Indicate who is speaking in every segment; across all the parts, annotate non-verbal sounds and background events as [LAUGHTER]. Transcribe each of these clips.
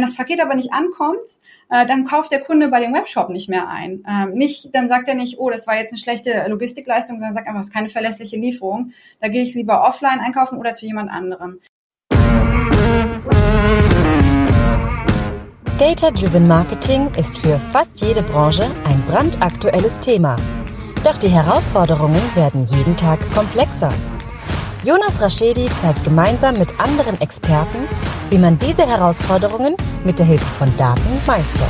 Speaker 1: Wenn das Paket aber nicht ankommt, äh, dann kauft der Kunde bei dem Webshop nicht mehr ein. Ähm, nicht, dann sagt er nicht, oh, das war jetzt eine schlechte Logistikleistung, sondern sagt einfach, es ist keine verlässliche Lieferung. Da gehe ich lieber offline einkaufen oder zu jemand anderem.
Speaker 2: Data-Driven Marketing ist für fast jede Branche ein brandaktuelles Thema. Doch die Herausforderungen werden jeden Tag komplexer. Jonas Raschedi zeigt gemeinsam mit anderen Experten, wie man diese Herausforderungen mit der Hilfe von Daten meistert.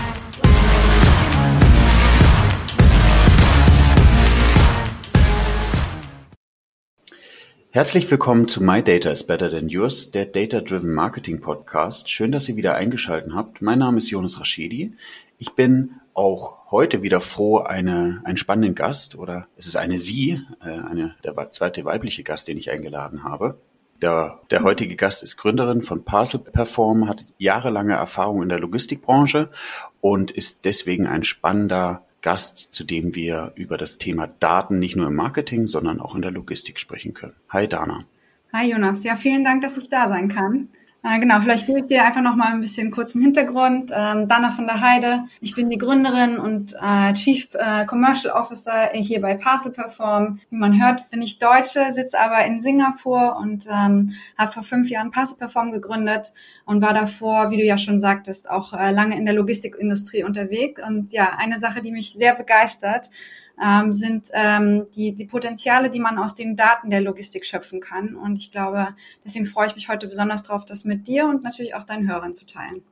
Speaker 3: Herzlich willkommen zu My Data is Better Than Yours, der Data Driven Marketing Podcast. Schön, dass ihr wieder eingeschaltet habt. Mein Name ist Jonas Raschedi. Ich bin auch heute wieder froh, eine, einen spannenden Gast oder es ist eine Sie, äh, eine, der zweite weibliche Gast, den ich eingeladen habe. Der, der heutige Gast ist Gründerin von Parcel Perform, hat jahrelange Erfahrung in der Logistikbranche und ist deswegen ein spannender Gast, zu dem wir über das Thema Daten nicht nur im Marketing, sondern auch in der Logistik sprechen können. Hi Dana.
Speaker 1: Hi Jonas, ja vielen Dank, dass ich da sein kann. Äh, genau, vielleicht gebe ich dir einfach noch mal ein bisschen kurzen Hintergrund. Ähm, Dana von der Heide. Ich bin die Gründerin und äh, Chief äh, Commercial Officer hier bei Parcel Perform. Wie man hört, bin ich Deutsche, sitze aber in Singapur und ähm, habe vor fünf Jahren Parcel Perform gegründet und war davor, wie du ja schon sagtest, auch äh, lange in der Logistikindustrie unterwegs. Und ja, eine Sache, die mich sehr begeistert, ähm, sind ähm, die, die Potenziale, die man aus den Daten der Logistik schöpfen kann. Und ich glaube, deswegen freue ich mich heute besonders darauf, das mit dir und natürlich auch deinen Hörern zu teilen.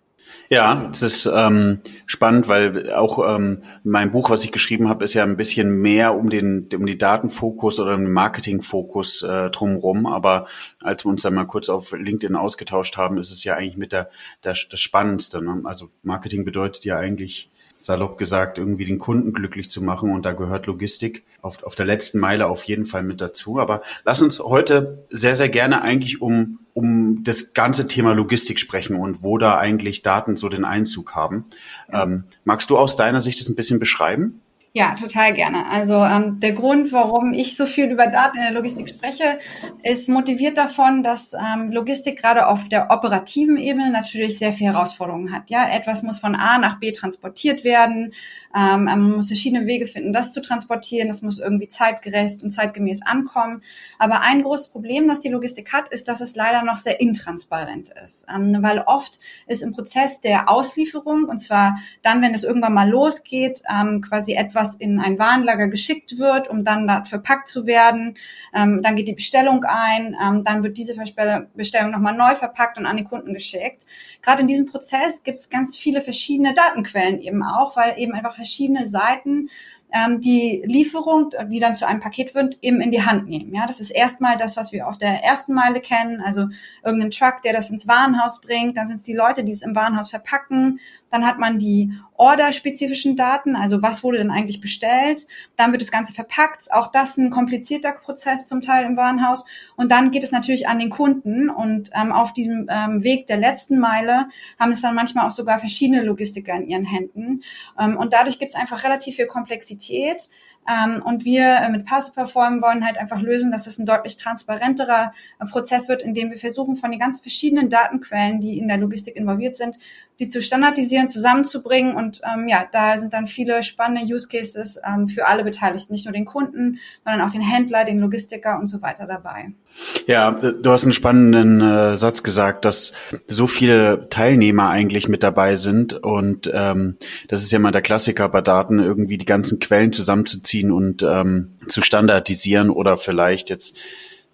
Speaker 3: Ja, es ist ähm, spannend, weil auch ähm, mein Buch, was ich geschrieben habe, ist ja ein bisschen mehr um den um die Datenfokus oder den Marketingfokus äh, drumherum. Aber als wir uns dann mal kurz auf LinkedIn ausgetauscht haben, ist es ja eigentlich mit der, der das Spannendste. Ne? Also Marketing bedeutet ja eigentlich salopp gesagt, irgendwie den Kunden glücklich zu machen. Und da gehört Logistik auf, auf der letzten Meile auf jeden Fall mit dazu. Aber lass uns heute sehr, sehr gerne eigentlich um, um das ganze Thema Logistik sprechen und wo da eigentlich Daten so den Einzug haben. Ähm, magst du aus deiner Sicht das ein bisschen beschreiben?
Speaker 1: Ja, total gerne. Also ähm, der Grund, warum ich so viel über Daten in der Logistik spreche, ist motiviert davon, dass ähm, Logistik gerade auf der operativen Ebene natürlich sehr viele Herausforderungen hat. Ja, etwas muss von A nach B transportiert werden. Ähm, man muss verschiedene Wege finden, das zu transportieren. Das muss irgendwie zeitgerecht und zeitgemäß ankommen. Aber ein großes Problem, das die Logistik hat, ist, dass es leider noch sehr intransparent ist, ähm, weil oft ist im Prozess der Auslieferung und zwar dann, wenn es irgendwann mal losgeht, ähm, quasi etwas was in ein Warenlager geschickt wird, um dann da verpackt zu werden. Ähm, dann geht die Bestellung ein, ähm, dann wird diese Bestellung nochmal neu verpackt und an den Kunden geschickt. Gerade in diesem Prozess gibt es ganz viele verschiedene Datenquellen eben auch, weil eben einfach verschiedene Seiten ähm, die Lieferung, die dann zu einem Paket wird, eben in die Hand nehmen. Ja, das ist erstmal das, was wir auf der ersten Meile kennen, also irgendein Truck, der das ins Warenhaus bringt. Dann sind es die Leute, die es im Warenhaus verpacken. Dann hat man die orderspezifischen Daten, also was wurde denn eigentlich bestellt. Dann wird das Ganze verpackt. Auch das ein komplizierter Prozess zum Teil im Warenhaus. Und dann geht es natürlich an den Kunden. Und ähm, auf diesem ähm, Weg der letzten Meile haben es dann manchmal auch sogar verschiedene Logistiker in ihren Händen. Ähm, und dadurch gibt es einfach relativ viel Komplexität. Ähm, und wir äh, mit Passive Perform wollen halt einfach lösen, dass es ein deutlich transparenterer äh, Prozess wird, in dem wir versuchen, von den ganz verschiedenen Datenquellen, die in der Logistik involviert sind, die zu standardisieren, zusammenzubringen. Und ähm, ja, da sind dann viele spannende Use Cases ähm, für alle Beteiligten, nicht nur den Kunden, sondern auch den Händler, den Logistiker und so weiter dabei.
Speaker 3: Ja, du hast einen spannenden äh, Satz gesagt, dass so viele Teilnehmer eigentlich mit dabei sind und ähm, das ist ja mal der Klassiker bei Daten, irgendwie die ganzen Quellen zusammenzuziehen und ähm, zu standardisieren oder vielleicht jetzt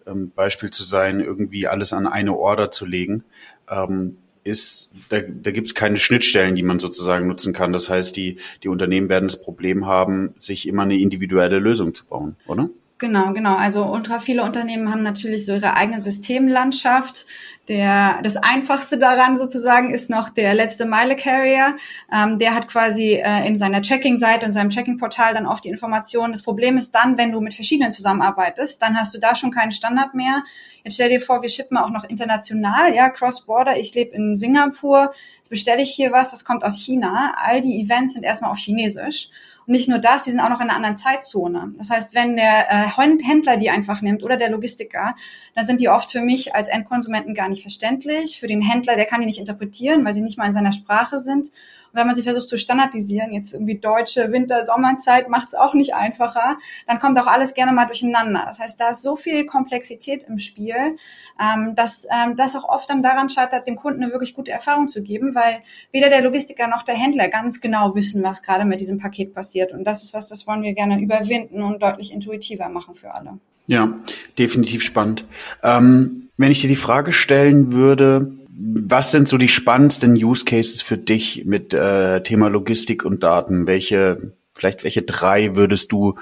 Speaker 3: ähm, Beispiel zu sein, irgendwie alles an eine Order zu legen. Ähm, ist, da, da gibt es keine Schnittstellen, die man sozusagen nutzen kann. Das heißt, die, die Unternehmen werden das Problem haben, sich immer eine individuelle Lösung zu bauen, oder?
Speaker 1: Genau, genau. Also ultra viele Unternehmen haben natürlich so ihre eigene Systemlandschaft. Der, das einfachste daran sozusagen ist noch der letzte Meile Carrier. Ähm, der hat quasi äh, in seiner Tracking-Seite, in seinem Tracking-Portal dann oft die Informationen. Das Problem ist dann, wenn du mit verschiedenen zusammenarbeitest, dann hast du da schon keinen Standard mehr. Jetzt stell dir vor, wir shippen auch noch international, ja, Cross-Border. Ich lebe in Singapur. jetzt bestelle ich hier was, das kommt aus China. All die Events sind erstmal auf Chinesisch. Und nicht nur das, die sind auch noch in einer anderen Zeitzone. Das heißt, wenn der äh, Händler die einfach nimmt oder der Logistiker, dann sind die oft für mich als Endkonsumenten gar nicht verständlich. Für den Händler, der kann die nicht interpretieren, weil sie nicht mal in seiner Sprache sind wenn man sie versucht zu standardisieren, jetzt irgendwie deutsche Winter-, Sommerzeit macht es auch nicht einfacher, dann kommt auch alles gerne mal durcheinander. Das heißt, da ist so viel Komplexität im Spiel, ähm, dass ähm, das auch oft dann daran scheitert, dem Kunden eine wirklich gute Erfahrung zu geben, weil weder der Logistiker noch der Händler ganz genau wissen, was gerade mit diesem Paket passiert. Und das ist was, das wollen wir gerne überwinden und deutlich intuitiver machen für alle.
Speaker 3: Ja, definitiv spannend. Ähm, wenn ich dir die Frage stellen würde, was sind so die spannendsten Use Cases für dich mit äh, Thema Logistik und Daten? Welche, vielleicht welche drei würdest du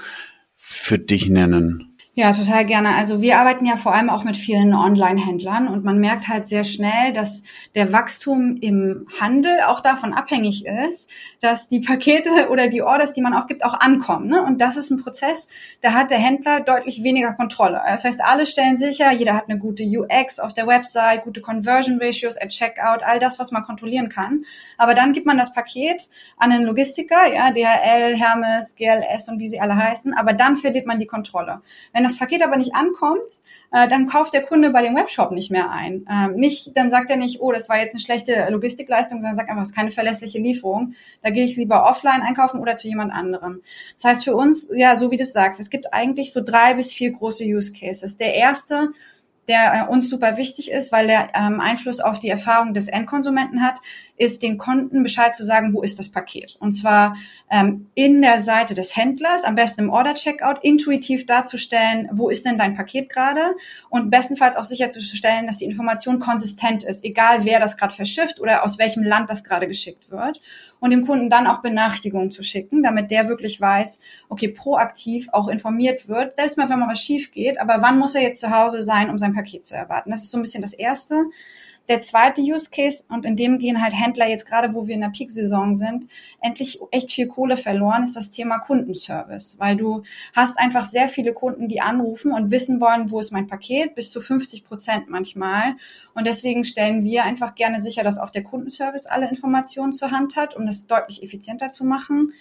Speaker 3: für dich nennen?
Speaker 1: Ja, total gerne. Also wir arbeiten ja vor allem auch mit vielen Online-Händlern und man merkt halt sehr schnell, dass der Wachstum im Handel auch davon abhängig ist, dass die Pakete oder die Orders, die man aufgibt, auch ankommen. Ne? Und das ist ein Prozess, da hat der Händler deutlich weniger Kontrolle. Das heißt, alle stellen sicher, jeder hat eine gute UX auf der Website, gute Conversion Ratios at Checkout, all das, was man kontrollieren kann. Aber dann gibt man das Paket an einen Logistiker, ja, DHL, Hermes, GLS und wie sie alle heißen, aber dann verliert man die Kontrolle. Wenn wenn das Paket aber nicht ankommt, äh, dann kauft der Kunde bei dem Webshop nicht mehr ein. Ähm, nicht, dann sagt er nicht, oh, das war jetzt eine schlechte Logistikleistung, sondern sagt einfach, es ist keine verlässliche Lieferung. Da gehe ich lieber offline einkaufen oder zu jemand anderem. Das heißt für uns, ja, so wie du sagst, es gibt eigentlich so drei bis vier große Use Cases. Der erste der uns super wichtig ist, weil er ähm, Einfluss auf die Erfahrung des Endkonsumenten hat, ist den Kunden Bescheid zu sagen, wo ist das Paket. Und zwar ähm, in der Seite des Händlers, am besten im Order-Checkout, intuitiv darzustellen, wo ist denn dein Paket gerade und bestenfalls auch sicherzustellen, dass die Information konsistent ist, egal wer das gerade verschifft oder aus welchem Land das gerade geschickt wird und dem Kunden dann auch Benachrichtigungen zu schicken, damit der wirklich weiß, okay, proaktiv auch informiert wird, selbst mal, wenn mal was schief geht, aber wann muss er jetzt zu Hause sein, um sein Paket zu erwarten? Das ist so ein bisschen das Erste. Der zweite Use Case, und in dem gehen halt Händler jetzt gerade, wo wir in der Peak-Saison sind, endlich echt viel Kohle verloren, ist das Thema Kundenservice. Weil du hast einfach sehr viele Kunden, die anrufen und wissen wollen, wo ist mein Paket, bis zu 50 Prozent manchmal. Und deswegen stellen wir einfach gerne sicher, dass auch der Kundenservice alle Informationen zur Hand hat, um das deutlich effizienter zu machen.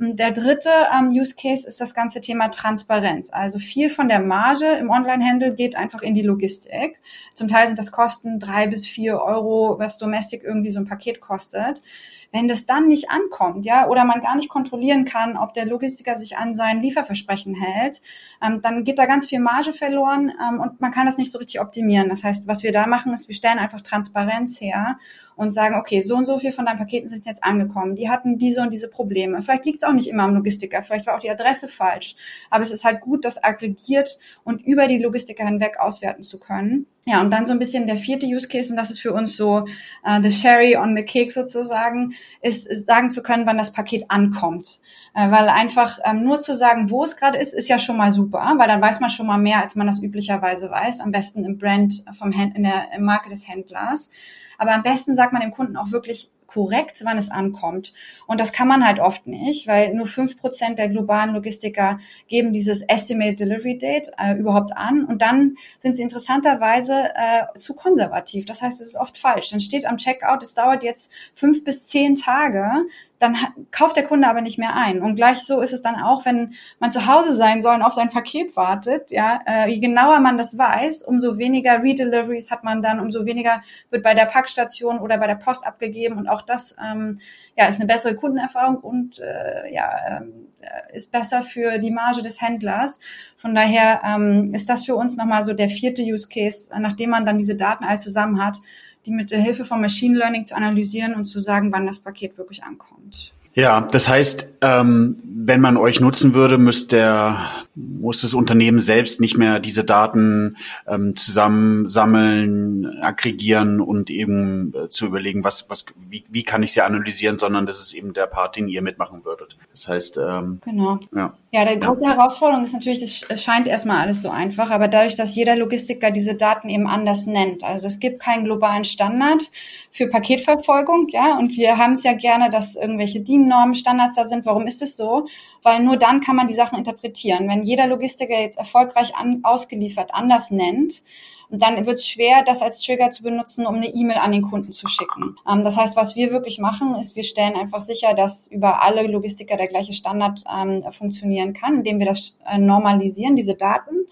Speaker 1: Der dritte ähm, Use Case ist das ganze Thema Transparenz. Also viel von der Marge im Online-Handel geht einfach in die Logistik. Zum Teil sind das Kosten drei bis vier Euro, was Domestic irgendwie so ein Paket kostet. Wenn das dann nicht ankommt, ja, oder man gar nicht kontrollieren kann, ob der Logistiker sich an sein Lieferversprechen hält, ähm, dann geht da ganz viel Marge verloren ähm, und man kann das nicht so richtig optimieren. Das heißt, was wir da machen, ist, wir stellen einfach Transparenz her und sagen, okay, so und so viel von deinen Paketen sind jetzt angekommen. Die hatten diese und diese Probleme. Vielleicht liegt es auch nicht immer am Logistiker, vielleicht war auch die Adresse falsch. Aber es ist halt gut, das aggregiert und über die Logistiker hinweg auswerten zu können. Ja, und dann so ein bisschen der vierte Use Case, und das ist für uns so uh, the Sherry on the Cake sozusagen, ist, ist sagen zu können, wann das Paket ankommt. Äh, weil einfach ähm, nur zu sagen, wo es gerade ist, ist ja schon mal super, weil dann weiß man schon mal mehr, als man das üblicherweise weiß. Am besten im Brand vom Händ in der Marke des Händlers. Aber am besten sagt man dem Kunden auch wirklich korrekt, wann es ankommt. Und das kann man halt oft nicht, weil nur fünf Prozent der globalen Logistiker geben dieses Estimated Delivery Date äh, überhaupt an. Und dann sind sie interessanterweise äh, zu konservativ. Das heißt, es ist oft falsch. Dann steht am Checkout, es dauert jetzt fünf bis zehn Tage dann kauft der Kunde aber nicht mehr ein. Und gleich so ist es dann auch, wenn man zu Hause sein soll und auf sein Paket wartet. Ja, äh, je genauer man das weiß, umso weniger Redeliveries hat man dann, umso weniger wird bei der Packstation oder bei der Post abgegeben. Und auch das ähm, ja, ist eine bessere Kundenerfahrung und äh, ja, äh, ist besser für die Marge des Händlers. Von daher ähm, ist das für uns nochmal so der vierte Use Case, nachdem man dann diese Daten all zusammen hat die mit der Hilfe von Machine Learning zu analysieren und zu sagen, wann das Paket wirklich ankommt.
Speaker 3: Ja, das heißt, ähm, wenn man euch nutzen würde, müsste der, muss das Unternehmen selbst nicht mehr diese Daten ähm, zusammensammeln, aggregieren und eben äh, zu überlegen, was, was, wie, wie kann ich sie analysieren, sondern das ist eben der Part, den ihr mitmachen würdet. Das heißt, ähm,
Speaker 1: genau. Ja. Ja, die große ja. Herausforderung ist natürlich, das scheint erstmal alles so einfach, aber dadurch, dass jeder Logistiker diese Daten eben anders nennt. Also es gibt keinen globalen Standard für Paketverfolgung, ja, und wir haben es ja gerne, dass irgendwelche DIN-Normen, Standards da sind. Warum ist es so? Weil nur dann kann man die Sachen interpretieren. Wenn jeder Logistiker jetzt erfolgreich an, ausgeliefert anders nennt, dann wird es schwer, das als Trigger zu benutzen, um eine E-Mail an den Kunden zu schicken. Ähm, das heißt, was wir wirklich machen, ist, wir stellen einfach sicher, dass über alle Logistiker der gleiche Standard ähm, funktionieren kann, indem wir das äh, normalisieren, diese Daten.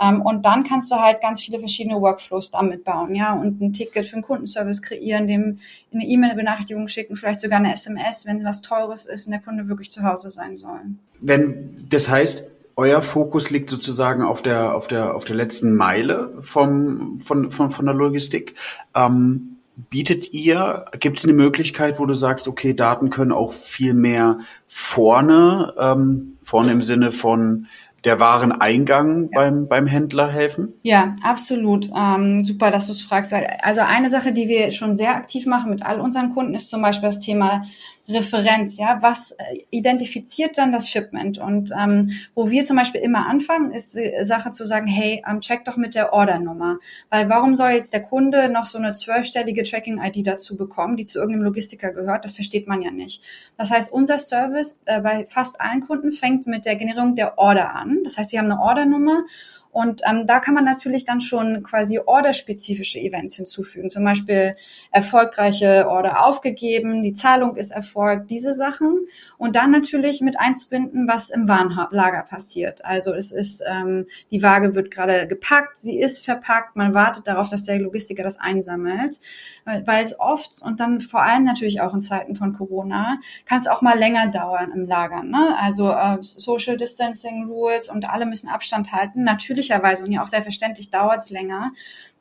Speaker 1: Ähm, und dann kannst du halt ganz viele verschiedene Workflows damit bauen, ja, und ein Ticket für einen Kundenservice kreieren, dem eine E-Mail-Benachrichtigung schicken, vielleicht sogar eine SMS, wenn was Teures ist und der Kunde wirklich zu Hause sein soll.
Speaker 3: Wenn, das heißt, euer Fokus liegt sozusagen auf der, auf der, auf der letzten Meile vom, von, von, von der Logistik. Ähm, bietet ihr, gibt es eine Möglichkeit, wo du sagst, okay, Daten können auch viel mehr vorne, ähm, vorne im Sinne von der Wareneingang ja. beim, beim Händler helfen?
Speaker 1: Ja, absolut. Ähm, super, dass du es fragst. Also eine Sache, die wir schon sehr aktiv machen mit all unseren Kunden, ist zum Beispiel das Thema Referenz, ja, was äh, identifiziert dann das Shipment? Und ähm, wo wir zum Beispiel immer anfangen, ist die Sache zu sagen, hey, ähm, check doch mit der Ordernummer. Weil warum soll jetzt der Kunde noch so eine zwölfstellige Tracking-ID dazu bekommen, die zu irgendeinem Logistiker gehört? Das versteht man ja nicht. Das heißt, unser Service äh, bei fast allen Kunden fängt mit der Generierung der Order an. Das heißt, wir haben eine Ordernummer und ähm, da kann man natürlich dann schon quasi orderspezifische Events hinzufügen. Zum Beispiel erfolgreiche Order aufgegeben, die Zahlung ist erfolgt, diese Sachen. Und dann natürlich mit einzubinden, was im Warenlager passiert. Also es ist, ähm, die Waage wird gerade gepackt, sie ist verpackt, man wartet darauf, dass der Logistiker das einsammelt. Weil es oft und dann vor allem natürlich auch in Zeiten von Corona kann es auch mal länger dauern im Lager. Ne? Also äh, Social Distancing Rules und alle müssen Abstand halten. Natürlich natürlicherweise und ja auch selbstverständlich dauert es länger.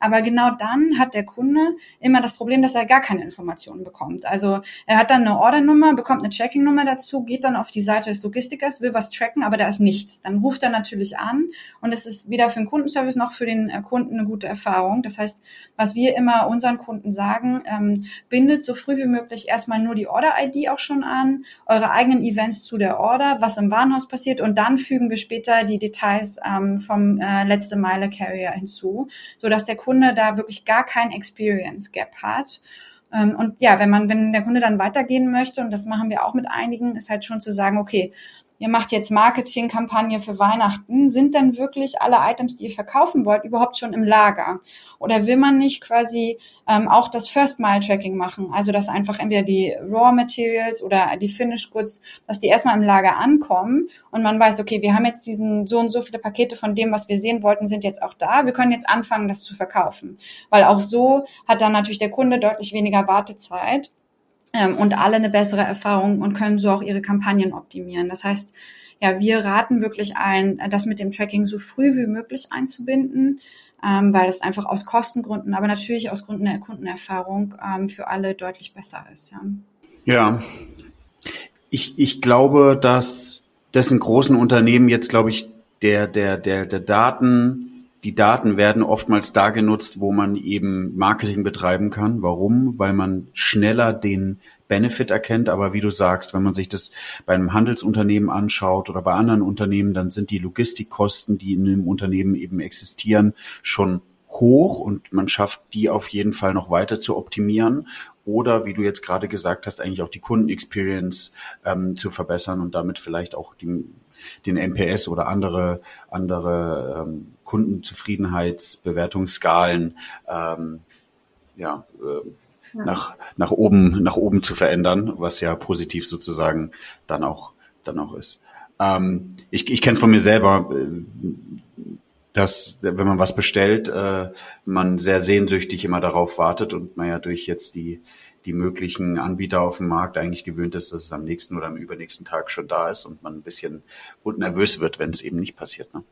Speaker 1: Aber genau dann hat der Kunde immer das Problem, dass er gar keine Informationen bekommt. Also er hat dann eine Ordernummer, bekommt eine Tracking-Nummer dazu, geht dann auf die Seite des Logistikers, will was tracken, aber da ist nichts. Dann ruft er natürlich an und es ist weder für den Kundenservice noch für den äh, Kunden eine gute Erfahrung. Das heißt, was wir immer unseren Kunden sagen, ähm, bindet so früh wie möglich erstmal nur die Order-ID auch schon an, eure eigenen Events zu der Order, was im Warenhaus passiert und dann fügen wir später die Details ähm, vom äh, letzte Meile Carrier hinzu, so dass der Kunde Kunde da wirklich gar kein Experience Gap hat. Ähm, und ja, wenn man, wenn der Kunde dann weitergehen möchte, und das machen wir auch mit einigen, ist halt schon zu sagen, okay, ihr macht jetzt Marketingkampagne für Weihnachten, sind denn wirklich alle Items, die ihr verkaufen wollt, überhaupt schon im Lager? Oder will man nicht quasi ähm, auch das First-Mile-Tracking machen? Also, dass einfach entweder die Raw Materials oder die Finished Goods, dass die erstmal im Lager ankommen und man weiß, okay, wir haben jetzt diesen so und so viele Pakete von dem, was wir sehen wollten, sind jetzt auch da. Wir können jetzt anfangen, das zu verkaufen. Weil auch so hat dann natürlich der Kunde deutlich weniger Wartezeit ähm, und alle eine bessere Erfahrung und können so auch ihre Kampagnen optimieren. Das heißt, ja, wir raten wirklich ein, das mit dem Tracking so früh wie möglich einzubinden, ähm, weil es einfach aus Kostengründen, aber natürlich aus Gründen der Kundenerfahrung ähm, für alle deutlich besser ist. Ja,
Speaker 3: ja. Ich, ich glaube, dass das in großen Unternehmen jetzt, glaube ich, der, der, der, der Daten, die Daten werden oftmals da genutzt, wo man eben Marketing betreiben kann. Warum? Weil man schneller den Benefit erkennt. Aber wie du sagst, wenn man sich das bei einem Handelsunternehmen anschaut oder bei anderen Unternehmen, dann sind die Logistikkosten, die in einem Unternehmen eben existieren, schon hoch und man schafft die auf jeden Fall noch weiter zu optimieren oder wie du jetzt gerade gesagt hast, eigentlich auch die Kundenexperience ähm, zu verbessern und damit vielleicht auch die, den NPS oder andere andere ähm, Kundenzufriedenheitsbewertungsskalen ähm, ja, äh, ja, nach nach oben nach oben zu verändern, was ja positiv sozusagen dann auch dann auch ist. Ähm, ich ich kenne von mir selber, äh, dass wenn man was bestellt, äh, man sehr sehnsüchtig immer darauf wartet und man ja durch jetzt die die möglichen Anbieter auf dem Markt eigentlich gewöhnt ist, dass es am nächsten oder am übernächsten Tag schon da ist und man ein bisschen nervös wird, wenn es eben nicht passiert. Ne?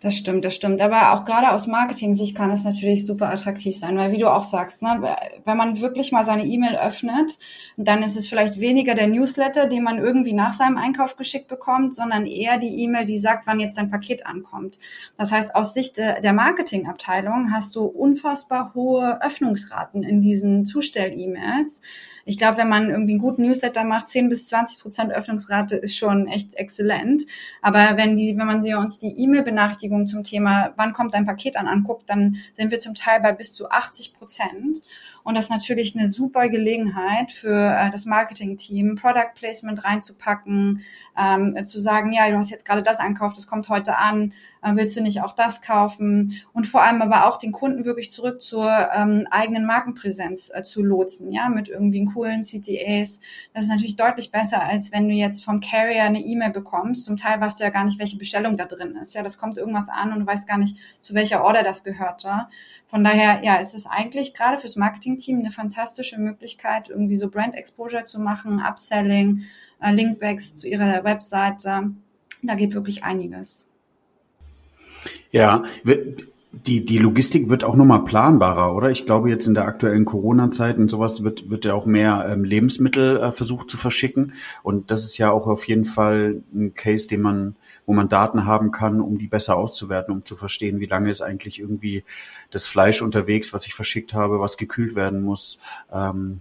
Speaker 1: Das stimmt, das stimmt. Aber auch gerade aus Marketing-Sicht kann es natürlich super attraktiv sein, weil wie du auch sagst, ne, wenn man wirklich mal seine E-Mail öffnet, dann ist es vielleicht weniger der Newsletter, den man irgendwie nach seinem Einkauf geschickt bekommt, sondern eher die E-Mail, die sagt, wann jetzt dein Paket ankommt. Das heißt, aus Sicht der Marketingabteilung hast du unfassbar hohe Öffnungsraten in diesen Zustell-E-Mails. Ich glaube, wenn man irgendwie einen guten Newsletter macht, 10 bis 20 Prozent Öffnungsrate ist schon echt exzellent. Aber wenn die, wenn man sie uns die E-Mail-Benachrichtigung zum Thema, wann kommt dein Paket an, anguckt, dann sind wir zum Teil bei bis zu 80 Prozent. Und das ist natürlich eine super Gelegenheit für äh, das Marketing-Team, Product Placement reinzupacken, ähm, zu sagen, ja, du hast jetzt gerade das einkauft, das kommt heute an, willst du nicht auch das kaufen? Und vor allem aber auch den Kunden wirklich zurück zur ähm, eigenen Markenpräsenz äh, zu lotsen, ja, mit irgendwie coolen CTAs. Das ist natürlich deutlich besser, als wenn du jetzt vom Carrier eine E-Mail bekommst. Zum Teil weißt du ja gar nicht, welche Bestellung da drin ist. Ja, das kommt irgendwas an und du weißt gar nicht, zu welcher Order das gehört. Ja? Von daher, ja, ist es eigentlich gerade fürs Marketing-Team eine fantastische Möglichkeit, irgendwie so Brand Exposure zu machen, Upselling, äh, Linkbacks zu ihrer Webseite. Da geht wirklich einiges.
Speaker 3: Ja, die, die Logistik wird auch nochmal planbarer, oder? Ich glaube, jetzt in der aktuellen Corona-Zeit und sowas wird, wird ja auch mehr ähm, Lebensmittel äh, versucht zu verschicken. Und das ist ja auch auf jeden Fall ein Case, den man, wo man Daten haben kann, um die besser auszuwerten, um zu verstehen, wie lange ist eigentlich irgendwie das Fleisch unterwegs, was ich verschickt habe, was gekühlt werden muss. Ähm,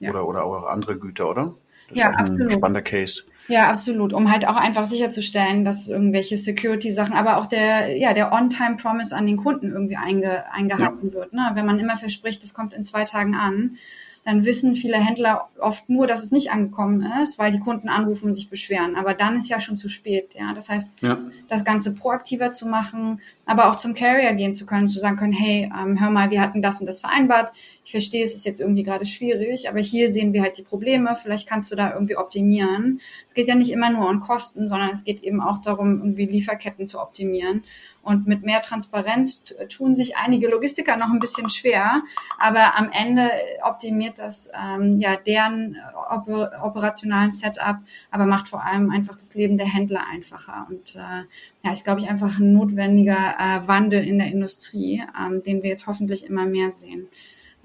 Speaker 3: ja. oder, oder auch andere Güter, oder?
Speaker 1: Das ja, ist absolut.
Speaker 3: ein spannender Case.
Speaker 1: Ja, absolut. Um halt auch einfach sicherzustellen, dass irgendwelche Security-Sachen, aber auch der, ja, der On-Time-Promise an den Kunden irgendwie einge, eingehalten ja. wird. Ne? Wenn man immer verspricht, das kommt in zwei Tagen an, dann wissen viele Händler oft nur, dass es nicht angekommen ist, weil die Kunden anrufen und sich beschweren. Aber dann ist ja schon zu spät. Ja, das heißt, ja. das Ganze proaktiver zu machen, aber auch zum Carrier gehen zu können, zu sagen können, hey, ähm, hör mal, wir hatten das und das vereinbart. Ich verstehe, es ist jetzt irgendwie gerade schwierig, aber hier sehen wir halt die Probleme. Vielleicht kannst du da irgendwie optimieren. Es geht ja nicht immer nur um Kosten, sondern es geht eben auch darum, irgendwie Lieferketten zu optimieren. Und mit mehr Transparenz tun sich einige Logistiker noch ein bisschen schwer, aber am Ende optimiert das ähm, ja deren oper operationalen Setup, aber macht vor allem einfach das Leben der Händler einfacher. Und äh, ja, ist glaube ich einfach ein notwendiger äh, Wandel in der Industrie, ähm, den wir jetzt hoffentlich immer mehr sehen.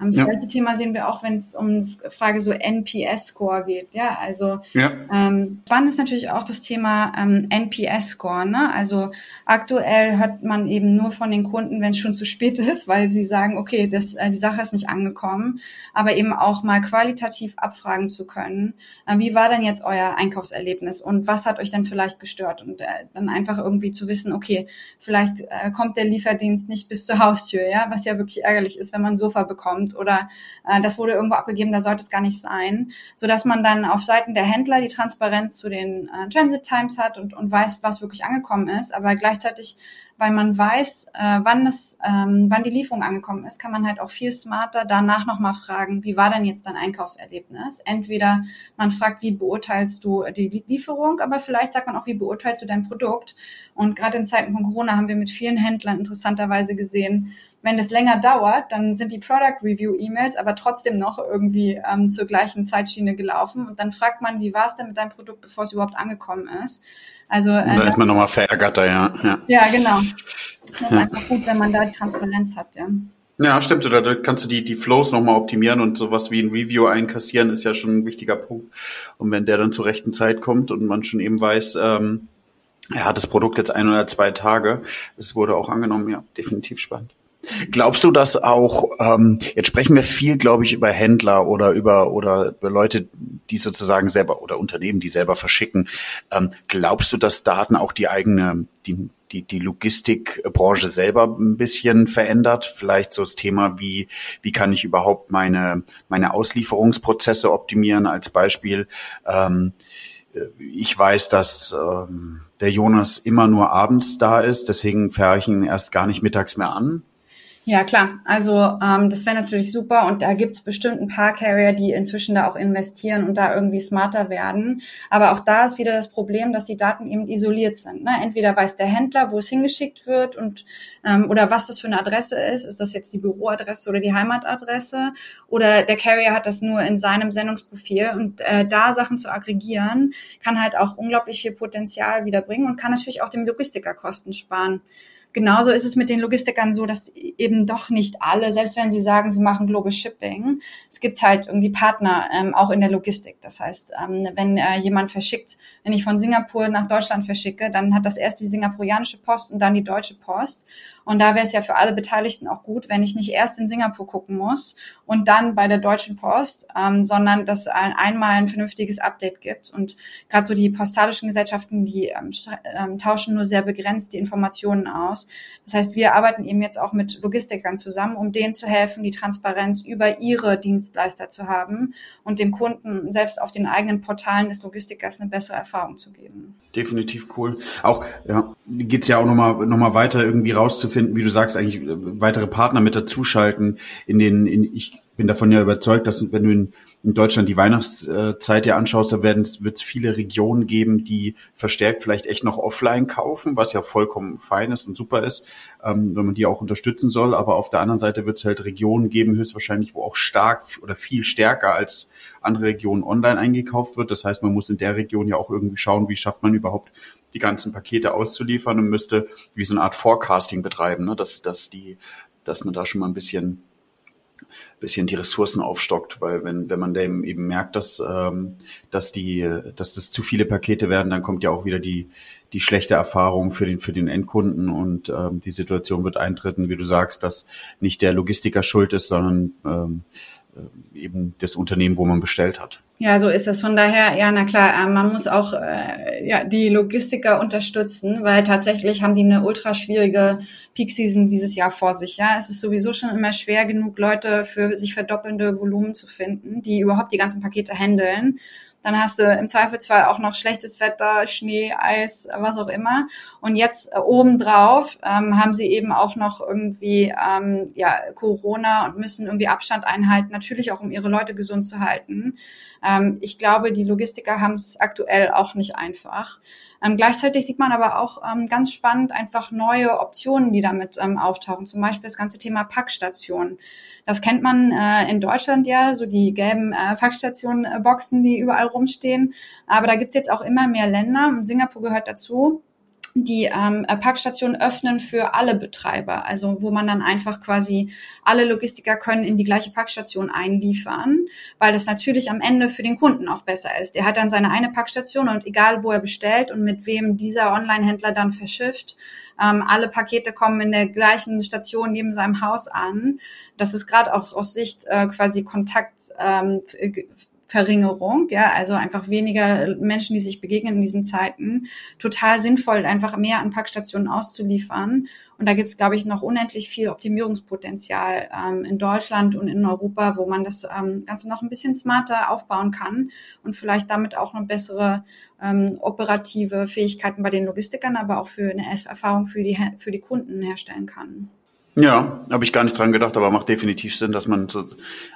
Speaker 1: Ähm, das ja. gleiche Thema sehen wir auch, wenn es um die Frage so NPS-Score geht. Ja, also ja. Ähm, spannend ist natürlich auch das Thema ähm, NPS-Score. Ne? Also aktuell hört man eben nur von den Kunden, wenn es schon zu spät ist, [LAUGHS] weil sie sagen, okay, das, äh, die Sache ist nicht angekommen, aber eben auch mal qualitativ abfragen zu können, äh, wie war denn jetzt euer Einkaufserlebnis und was hat euch dann vielleicht gestört und äh, dann einfach irgendwie zu wissen, okay, vielleicht äh, kommt der Lieferdienst nicht bis zur Haustür, ja, was ja wirklich ärgerlich ist, wenn man ein Sofa bekommt oder äh, das wurde irgendwo abgegeben, da sollte es gar nicht sein, so dass man dann auf Seiten der Händler die Transparenz zu den äh, Transit Times hat und, und weiß, was wirklich angekommen ist, aber gleichzeitig weil man weiß, äh, wann es, ähm, wann die Lieferung angekommen ist, kann man halt auch viel smarter danach nochmal fragen, wie war denn jetzt dein Einkaufserlebnis? Entweder man fragt, wie beurteilst du die Lieferung, aber vielleicht sagt man auch, wie beurteilst du dein Produkt? Und gerade in Zeiten von Corona haben wir mit vielen Händlern interessanterweise gesehen, wenn es länger dauert, dann sind die Product Review E-Mails aber trotzdem noch irgendwie ähm, zur gleichen Zeitschiene gelaufen. Und dann fragt man, wie war es denn mit deinem Produkt, bevor es überhaupt angekommen ist?
Speaker 3: Also äh, da ist man nochmal verärgerter, ja.
Speaker 1: Ja, ja genau. Das ist einfach gut, wenn man da die Transparenz hat, ja.
Speaker 3: Ja, stimmt. Da kannst du die, die Flows nochmal optimieren und sowas wie ein Review einkassieren ist ja schon ein wichtiger Punkt. Und wenn der dann zur rechten Zeit kommt und man schon eben weiß, ähm, er hat das Produkt jetzt ein oder zwei Tage, es wurde auch angenommen, ja, definitiv spannend. Glaubst du, dass auch, ähm, jetzt sprechen wir viel, glaube ich, über Händler oder über, oder über Leute, die sozusagen selber oder Unternehmen, die selber verschicken. Ähm, glaubst du, dass Daten auch die eigene, die, die, die Logistikbranche selber ein bisschen verändert? Vielleicht so das Thema, wie, wie kann ich überhaupt meine, meine Auslieferungsprozesse optimieren als Beispiel? Ähm, ich weiß, dass ähm, der Jonas immer nur abends da ist, deswegen fahre ich ihn erst gar nicht mittags mehr an.
Speaker 1: Ja, klar. Also ähm, das wäre natürlich super und da gibt's bestimmt ein paar Carrier, die inzwischen da auch investieren und da irgendwie smarter werden. Aber auch da ist wieder das Problem, dass die Daten eben isoliert sind. Ne? Entweder weiß der Händler, wo es hingeschickt wird und ähm, oder was das für eine Adresse ist. Ist das jetzt die Büroadresse oder die Heimatadresse? Oder der Carrier hat das nur in seinem Sendungsprofil und äh, da Sachen zu aggregieren, kann halt auch unglaublich viel Potenzial wiederbringen und kann natürlich auch dem Logistiker Kosten sparen. Genauso ist es mit den Logistikern so, dass eben doch nicht alle, selbst wenn sie sagen, sie machen Global Shipping, es gibt halt irgendwie Partner ähm, auch in der Logistik. Das heißt, ähm, wenn äh, jemand verschickt, wenn ich von Singapur nach Deutschland verschicke, dann hat das erst die singapurianische Post und dann die deutsche Post. Und da wäre es ja für alle Beteiligten auch gut, wenn ich nicht erst in Singapur gucken muss und dann bei der Deutschen Post, ähm, sondern dass ein, einmal ein vernünftiges Update gibt. Und gerade so die postalischen Gesellschaften, die ähm, ähm, tauschen nur sehr begrenzt die Informationen aus. Das heißt, wir arbeiten eben jetzt auch mit Logistikern zusammen, um denen zu helfen, die Transparenz über ihre Dienstleister zu haben und dem Kunden selbst auf den eigenen Portalen des Logistikers eine bessere Erfahrung zu geben.
Speaker 3: Definitiv cool. Auch ja, geht's ja auch nochmal noch mal weiter irgendwie rauszufinden, wie du sagst, eigentlich äh, weitere Partner mit dazuschalten. In den, in, ich bin davon ja überzeugt, dass wenn du in in Deutschland die Weihnachtszeit ja anschaust, da werden wird es viele Regionen geben, die verstärkt vielleicht echt noch offline kaufen, was ja vollkommen fein ist und super ist, ähm, wenn man die auch unterstützen soll. Aber auf der anderen Seite wird es halt Regionen geben, höchstwahrscheinlich, wo auch stark oder viel stärker als andere Regionen online eingekauft wird. Das heißt, man muss in der Region ja auch irgendwie schauen, wie schafft man überhaupt die ganzen Pakete auszuliefern und müsste wie so eine Art Forecasting betreiben, ne? dass, dass die, dass man da schon mal ein bisschen bisschen die Ressourcen aufstockt, weil wenn, wenn man dem eben merkt, dass, ähm, dass die, dass das zu viele Pakete werden, dann kommt ja auch wieder die, die schlechte Erfahrung für den, für den Endkunden und ähm, die Situation wird eintreten, wie du sagst, dass nicht der Logistiker schuld ist, sondern ähm, äh, eben das Unternehmen, wo man bestellt hat.
Speaker 1: Ja, so ist es. Von daher, ja, na klar, äh, man muss auch äh, ja, die Logistiker unterstützen, weil tatsächlich haben die eine ultra schwierige Peak-Season dieses Jahr vor sich. Ja, es ist sowieso schon immer schwer genug, Leute für sich verdoppelnde Volumen zu finden, die überhaupt die ganzen Pakete handeln. Dann hast du im Zweifelsfall auch noch schlechtes Wetter, Schnee, Eis, was auch immer. Und jetzt äh, obendrauf ähm, haben sie eben auch noch irgendwie ähm, ja, Corona und müssen irgendwie Abstand einhalten, natürlich auch um ihre Leute gesund zu halten. Ähm, ich glaube, die Logistiker haben es aktuell auch nicht einfach. Ähm, gleichzeitig sieht man aber auch ähm, ganz spannend einfach neue Optionen, die damit ähm, auftauchen. Zum Beispiel das ganze Thema Packstation. Das kennt man äh, in Deutschland ja, so die gelben äh, Packstation-Boxen, die überall rumstehen. Aber da gibt's jetzt auch immer mehr Länder und Singapur gehört dazu die ähm, Packstationen öffnen für alle Betreiber, also wo man dann einfach quasi alle Logistiker können in die gleiche Packstation einliefern, weil das natürlich am Ende für den Kunden auch besser ist. Er hat dann seine eine Packstation und egal wo er bestellt und mit wem dieser Online-Händler dann verschifft, ähm, alle Pakete kommen in der gleichen Station neben seinem Haus an. Das ist gerade auch aus Sicht äh, quasi Kontakt ähm, Verringerung, ja, also einfach weniger Menschen, die sich begegnen in diesen Zeiten, total sinnvoll, einfach mehr an Packstationen auszuliefern. Und da gibt es, glaube ich, noch unendlich viel Optimierungspotenzial ähm, in Deutschland und in Europa, wo man das ähm, Ganze noch ein bisschen smarter aufbauen kann und vielleicht damit auch eine bessere ähm, operative Fähigkeiten bei den Logistikern, aber auch für eine Erfahrung für die, für die Kunden herstellen kann.
Speaker 3: Ja, habe ich gar nicht dran gedacht, aber macht definitiv Sinn, dass man so,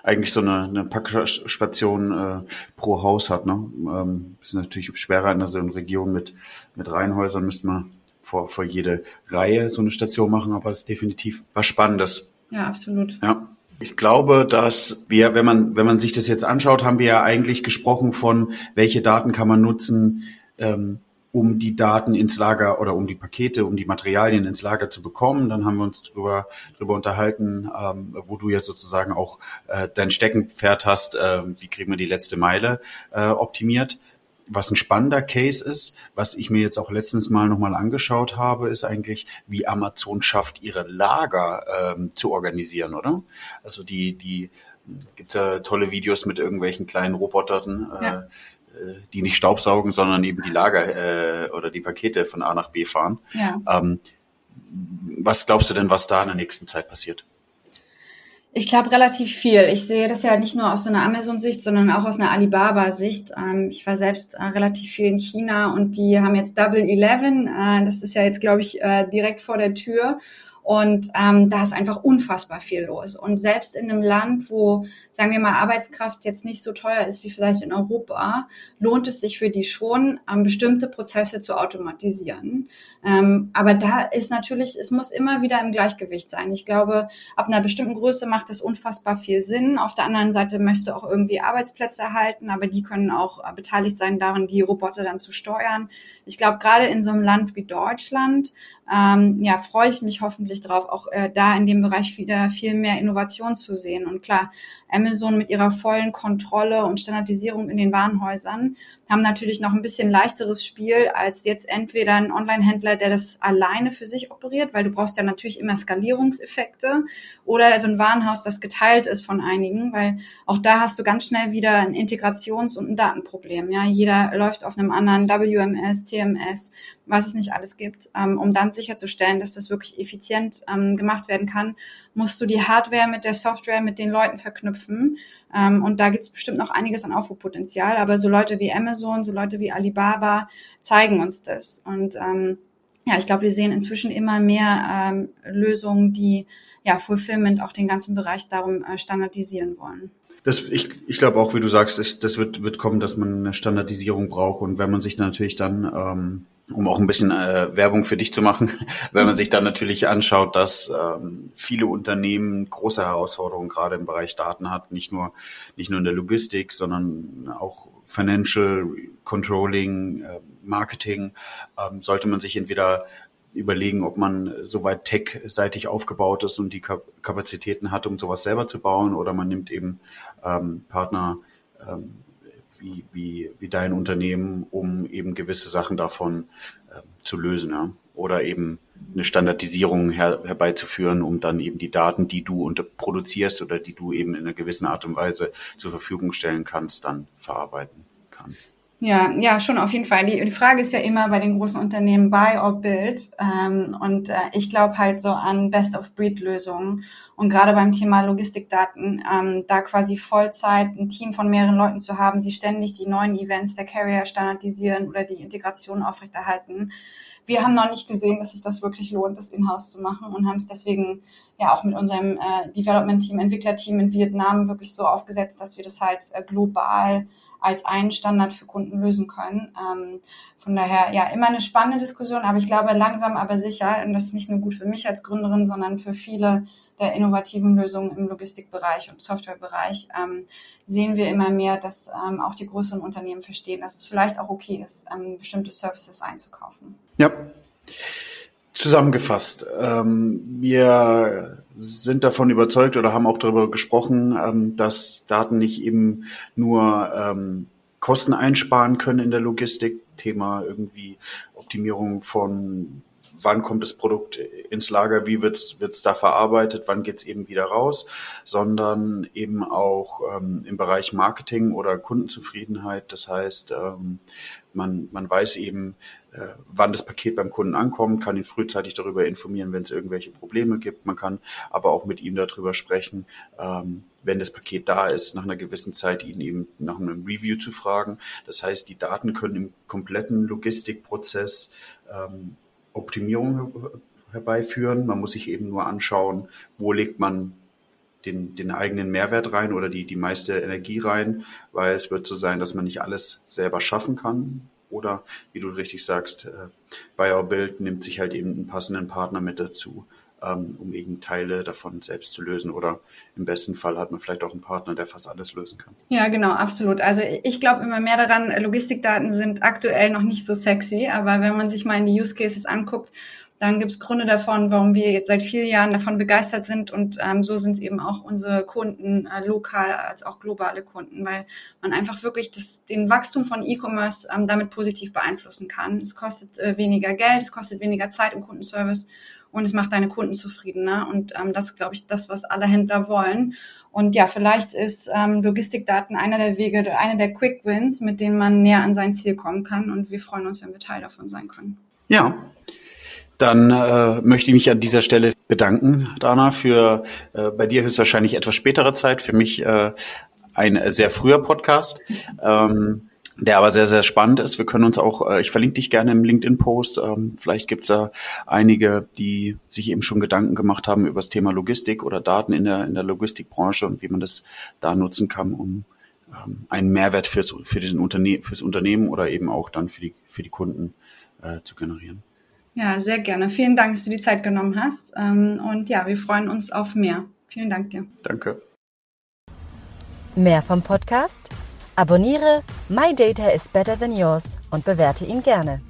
Speaker 3: eigentlich so eine, eine Packstation äh, pro Haus hat. Ne? Ähm, ist natürlich schwerer in so einer Region mit, mit Reihenhäusern, müsste man vor, vor jede Reihe so eine Station machen, aber es ist definitiv was Spannendes.
Speaker 1: Ja, absolut.
Speaker 3: Ja. Ich glaube, dass wir, wenn man, wenn man sich das jetzt anschaut, haben wir ja eigentlich gesprochen von, welche Daten kann man nutzen, ähm, um die Daten ins Lager oder um die Pakete, um die Materialien ins Lager zu bekommen. Dann haben wir uns darüber, darüber unterhalten, ähm, wo du jetzt sozusagen auch äh, dein Steckenpferd hast, äh, wie kriegen wir die letzte Meile äh, optimiert. Was ein spannender Case ist, was ich mir jetzt auch letztens mal nochmal angeschaut habe, ist eigentlich, wie Amazon schafft, ihre Lager ähm, zu organisieren, oder? Also die, die gibt's ja tolle Videos mit irgendwelchen kleinen Robotern, äh, ja die nicht Staubsaugen, sondern eben die Lager äh, oder die Pakete von A nach B fahren. Ja. Ähm, was glaubst du denn, was da in der nächsten Zeit passiert?
Speaker 1: Ich glaube relativ viel. Ich sehe das ja nicht nur aus so einer Amazon-Sicht, sondern auch aus einer Alibaba-Sicht. Ähm, ich war selbst äh, relativ viel in China und die haben jetzt Double Eleven. Äh, das ist ja jetzt, glaube ich, äh, direkt vor der Tür. Und ähm, da ist einfach unfassbar viel los. Und selbst in einem Land, wo, sagen wir mal, Arbeitskraft jetzt nicht so teuer ist wie vielleicht in Europa, lohnt es sich für die schon, ähm, bestimmte Prozesse zu automatisieren. Ähm, aber da ist natürlich, es muss immer wieder im Gleichgewicht sein. Ich glaube, ab einer bestimmten Größe macht es unfassbar viel Sinn. Auf der anderen Seite möchte auch irgendwie Arbeitsplätze erhalten, aber die können auch äh, beteiligt sein darin, die Roboter dann zu steuern. Ich glaube, gerade in so einem Land wie Deutschland, ähm, ja, freue ich mich hoffentlich drauf, auch äh, da in dem Bereich wieder viel mehr Innovation zu sehen. Und klar, Amazon mit ihrer vollen Kontrolle und Standardisierung in den Warenhäusern haben natürlich noch ein bisschen leichteres Spiel als jetzt entweder ein Online-Händler, der das alleine für sich operiert, weil du brauchst ja natürlich immer Skalierungseffekte oder so ein Warenhaus, das geteilt ist von einigen, weil auch da hast du ganz schnell wieder ein Integrations- und ein Datenproblem. Ja, jeder läuft auf einem anderen WMS, TMS, was es nicht alles gibt, ähm, um dann sicherzustellen, dass das wirklich effizient ähm, gemacht werden kann, musst du die Hardware mit der Software, mit den Leuten verknüpfen. Ähm, und da gibt es bestimmt noch einiges an Aufholpotenzial. Aber so Leute wie Amazon, so Leute wie Alibaba zeigen uns das. Und ähm, ja, ich glaube, wir sehen inzwischen immer mehr ähm, Lösungen, die ja Fulfillment auch den ganzen Bereich darum äh, standardisieren wollen.
Speaker 3: Das, ich ich glaube auch, wie du sagst, ich, das wird, wird kommen, dass man eine Standardisierung braucht. Und wenn man sich natürlich dann, ähm, um auch ein bisschen äh, Werbung für dich zu machen, [LAUGHS] wenn man sich dann natürlich anschaut, dass ähm, viele Unternehmen große Herausforderungen gerade im Bereich Daten hat, nicht nur, nicht nur in der Logistik, sondern auch Financial Controlling, äh, Marketing, ähm, sollte man sich entweder überlegen, ob man soweit tech-seitig aufgebaut ist und die Kapazitäten hat, um sowas selber zu bauen, oder man nimmt eben ähm, Partner ähm, wie, wie, wie dein Unternehmen, um eben gewisse Sachen davon äh, zu lösen. Ja? Oder eben eine Standardisierung her, herbeizuführen, um dann eben die Daten, die du unter produzierst oder die du eben in einer gewissen Art und Weise zur Verfügung stellen kannst, dann verarbeiten kann.
Speaker 1: Ja, ja, schon auf jeden Fall. Die, die Frage ist ja immer bei den großen Unternehmen buy or build. Ähm, und äh, ich glaube halt so an Best-of-Breed-Lösungen. Und gerade beim Thema Logistikdaten, ähm, da quasi Vollzeit ein Team von mehreren Leuten zu haben, die ständig die neuen Events der Carrier standardisieren oder die Integration aufrechterhalten. Wir haben noch nicht gesehen, dass sich das wirklich lohnt, das in-house zu machen und haben es deswegen ja auch mit unserem äh, Development-Team, Entwicklerteam in Vietnam wirklich so aufgesetzt, dass wir das halt äh, global als einen Standard für Kunden lösen können. Ähm, von daher, ja, immer eine spannende Diskussion, aber ich glaube langsam aber sicher, und das ist nicht nur gut für mich als Gründerin, sondern für viele der innovativen Lösungen im Logistikbereich und Softwarebereich, ähm, sehen wir immer mehr, dass ähm, auch die größeren Unternehmen verstehen, dass es vielleicht auch okay ist, ähm, bestimmte Services einzukaufen.
Speaker 3: Ja. Zusammengefasst, ähm, wir sind davon überzeugt oder haben auch darüber gesprochen, ähm, dass Daten nicht eben nur ähm, Kosten einsparen können in der Logistik, Thema irgendwie Optimierung von wann kommt das Produkt ins Lager, wie wird's wird's da verarbeitet, wann geht's eben wieder raus, sondern eben auch ähm, im Bereich Marketing oder Kundenzufriedenheit. Das heißt, ähm, man, man weiß eben, äh, wann das Paket beim Kunden ankommt, kann ihn frühzeitig darüber informieren, wenn es irgendwelche Probleme gibt. Man kann aber auch mit ihm darüber sprechen, ähm, wenn das Paket da ist, nach einer gewissen Zeit ihn eben nach einem Review zu fragen. Das heißt, die Daten können im kompletten Logistikprozess ähm, Optimierung herbeiführen. Man muss sich eben nur anschauen, wo legt man den, den eigenen Mehrwert rein oder die, die meiste Energie rein, weil es wird so sein, dass man nicht alles selber schaffen kann. Oder wie du richtig sagst, äh, Buy or Build nimmt sich halt eben einen passenden Partner mit dazu, ähm, um eben Teile davon selbst zu lösen. Oder im besten Fall hat man vielleicht auch einen Partner, der fast alles lösen kann.
Speaker 1: Ja, genau, absolut. Also ich glaube immer mehr daran, Logistikdaten sind aktuell noch nicht so sexy, aber wenn man sich mal in die Use Cases anguckt, dann gibt es Gründe davon, warum wir jetzt seit vielen Jahren davon begeistert sind und ähm, so sind es eben auch unsere Kunden, äh, lokal als auch globale Kunden, weil man einfach wirklich das, den Wachstum von E-Commerce ähm, damit positiv beeinflussen kann. Es kostet äh, weniger Geld, es kostet weniger Zeit im Kundenservice und es macht deine Kunden zufriedener. Und ähm, das ist, glaube ich, das, was alle Händler wollen. Und ja, vielleicht ist ähm, Logistikdaten einer der Wege, einer der Quick Wins, mit denen man näher an sein Ziel kommen kann. Und wir freuen uns, wenn wir Teil davon sein können.
Speaker 3: Ja, dann äh, möchte ich mich an dieser Stelle bedanken, Dana, für äh, bei dir höchstwahrscheinlich etwas spätere Zeit, für mich äh, ein sehr früher Podcast. Ähm, der aber sehr, sehr spannend ist. Wir können uns auch, äh, ich verlinke dich gerne im LinkedIn-Post. Ähm, vielleicht gibt's da einige, die sich eben schon Gedanken gemacht haben über das Thema Logistik oder Daten in der, in der Logistikbranche und wie man das da nutzen kann, um ähm, einen Mehrwert fürs, für den Unterne fürs Unternehmen oder eben auch dann für die, für die Kunden äh, zu generieren.
Speaker 1: Ja, sehr gerne. Vielen Dank, dass du die Zeit genommen hast. Ähm, und ja, wir freuen uns auf mehr. Vielen Dank dir.
Speaker 3: Danke.
Speaker 2: Mehr vom Podcast? Abonniere My Data is Better Than Yours und bewerte ihn gerne.